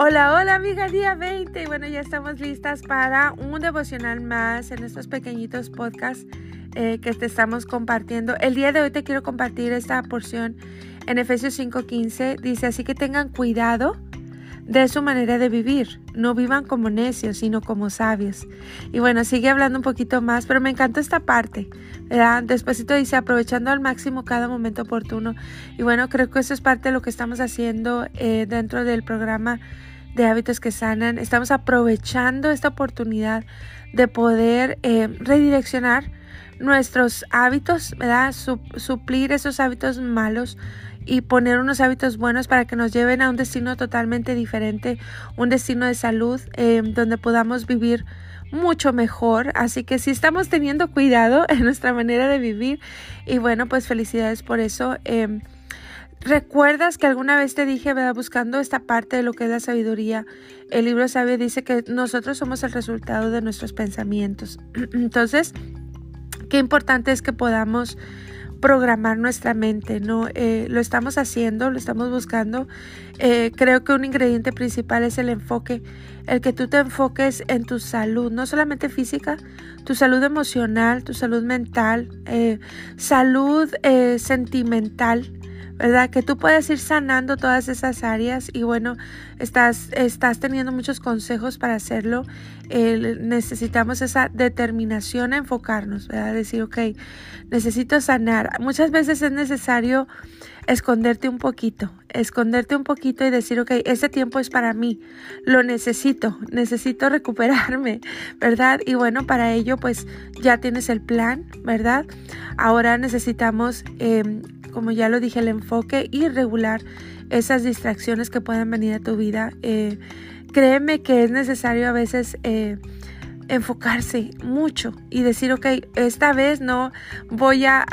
Hola, hola amiga, día 20 y bueno, ya estamos listas para un devocional más en estos pequeñitos podcasts eh, que te estamos compartiendo. El día de hoy te quiero compartir esta porción en Efesios 5:15. Dice, así que tengan cuidado de su manera de vivir. No vivan como necios, sino como sabios. Y bueno, sigue hablando un poquito más, pero me encantó esta parte. ¿verdad? Despuésito dice, aprovechando al máximo cada momento oportuno. Y bueno, creo que eso es parte de lo que estamos haciendo eh, dentro del programa de hábitos que sanan. Estamos aprovechando esta oportunidad de poder eh, redireccionar nuestros hábitos, ¿verdad? suplir esos hábitos malos y poner unos hábitos buenos para que nos lleven a un destino totalmente diferente, un destino de salud em, donde podamos vivir mucho mejor. Así que si estamos teniendo cuidado en nuestra manera de vivir y bueno, pues felicidades por eso. Em, ¿Recuerdas que alguna vez te dije, ¿verdad? buscando esta parte de lo que es la sabiduría? El libro sabio dice que nosotros somos el resultado de nuestros pensamientos. Entonces, qué importante es que podamos programar nuestra mente, ¿no? Eh, lo estamos haciendo, lo estamos buscando. Eh, creo que un ingrediente principal es el enfoque, el que tú te enfoques en tu salud, no solamente física, tu salud emocional, tu salud mental, eh, salud sentimental, ¿verdad? Que tú puedes ir sanando todas esas áreas y bueno, estás, estás teniendo muchos consejos para hacerlo. necesitamos esa determinación a enfocarnos, ¿verdad? Decir, ok, necesito sanar. Muchas veces es necesario esconderte un poquito, esconderte un poquito y decir, ok, ese tiempo es para mí, lo necesito, necesito recuperarme, ¿verdad? Y bueno, para ello pues ya tienes el plan, ¿verdad? Ahora necesitamos... Eh, como ya lo dije, el enfoque y regular esas distracciones que puedan venir a tu vida. Eh, créeme que es necesario a veces eh, enfocarse mucho y decir, ok, esta vez no voy a,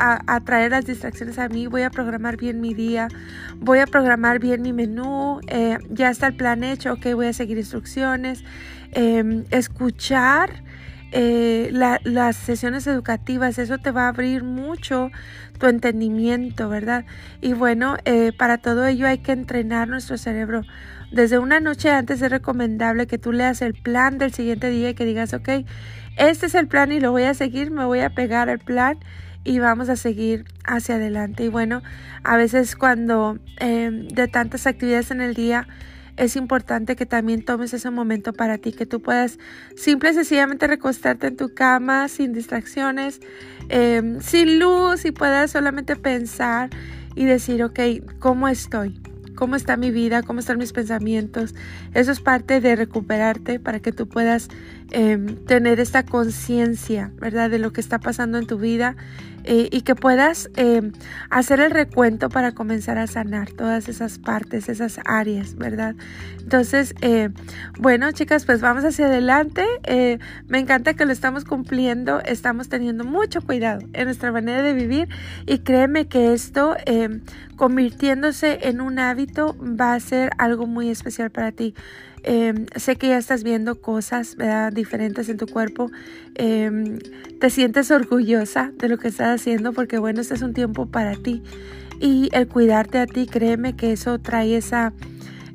traer las distracciones a mí, voy a programar bien mi día, voy a programar bien mi menú, eh, ya está el plan hecho, ok, voy a seguir instrucciones, em, escuchar eh, las sesiones educativas, eso te va a abrir mucho tu entendimiento, ¿verdad? Y bueno, eh, para todo ello hay que entrenar nuestro cerebro. Desde una noche antes es recomendable que tú leas el plan del siguiente día y que digas, ok, este es el plan y lo voy a seguir, me voy a pegar al plan y vamos a seguir hacia adelante. Y bueno, a veces cuando eh, de tantas actividades en el día, es importante que también tomes ese momento para ti, que tú puedas simple y sencillamente recostarte en tu cama sin distracciones, em, sin luz y puedas solamente pensar y decir, ok, ¿cómo estoy? ¿Cómo está mi vida? ¿Cómo están mis pensamientos? Eso es parte de recuperarte para que tú puedas em, tener esta conciencia, ¿verdad? De lo que está pasando en tu vida eh, y que puedas eh, hacer el recuento para comenzar a sanar todas esas partes, esas áreas, ¿verdad? Entonces, eh, bueno, chicas, pues vamos hacia adelante. me encanta que lo estamos cumpliendo, estamos teniendo mucho cuidado en nuestra manera de vivir y créeme que esto, convirtiéndose en un hábito, va a ser algo muy especial para ti. Em, sé que ya estás viendo cosas diferentes en tu cuerpo. Em, te sientes orgullosa de lo que estás haciendo porque bueno, este es un tiempo para ti. Y el cuidarte a ti, créeme que eso trae esa,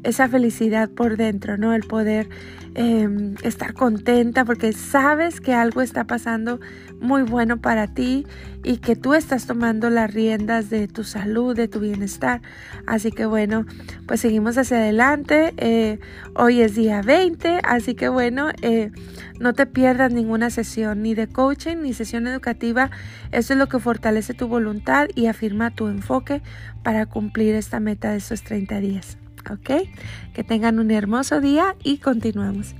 esa felicidad por dentro, ¿no? El poder Em, estar contenta porque sabes que algo está pasando muy bueno para ti y que tú estás tomando las riendas de tu salud, de tu bienestar. Así que bueno, pues seguimos hacia adelante. Eh, hoy es día 20, así que bueno, eh, no te pierdas ninguna sesión ni de coaching ni sesión educativa. Eso es lo que fortalece tu voluntad y afirma tu enfoque para cumplir esta meta de esos 30 días. ¿Ok? Que tengan un hermoso día y continuamos.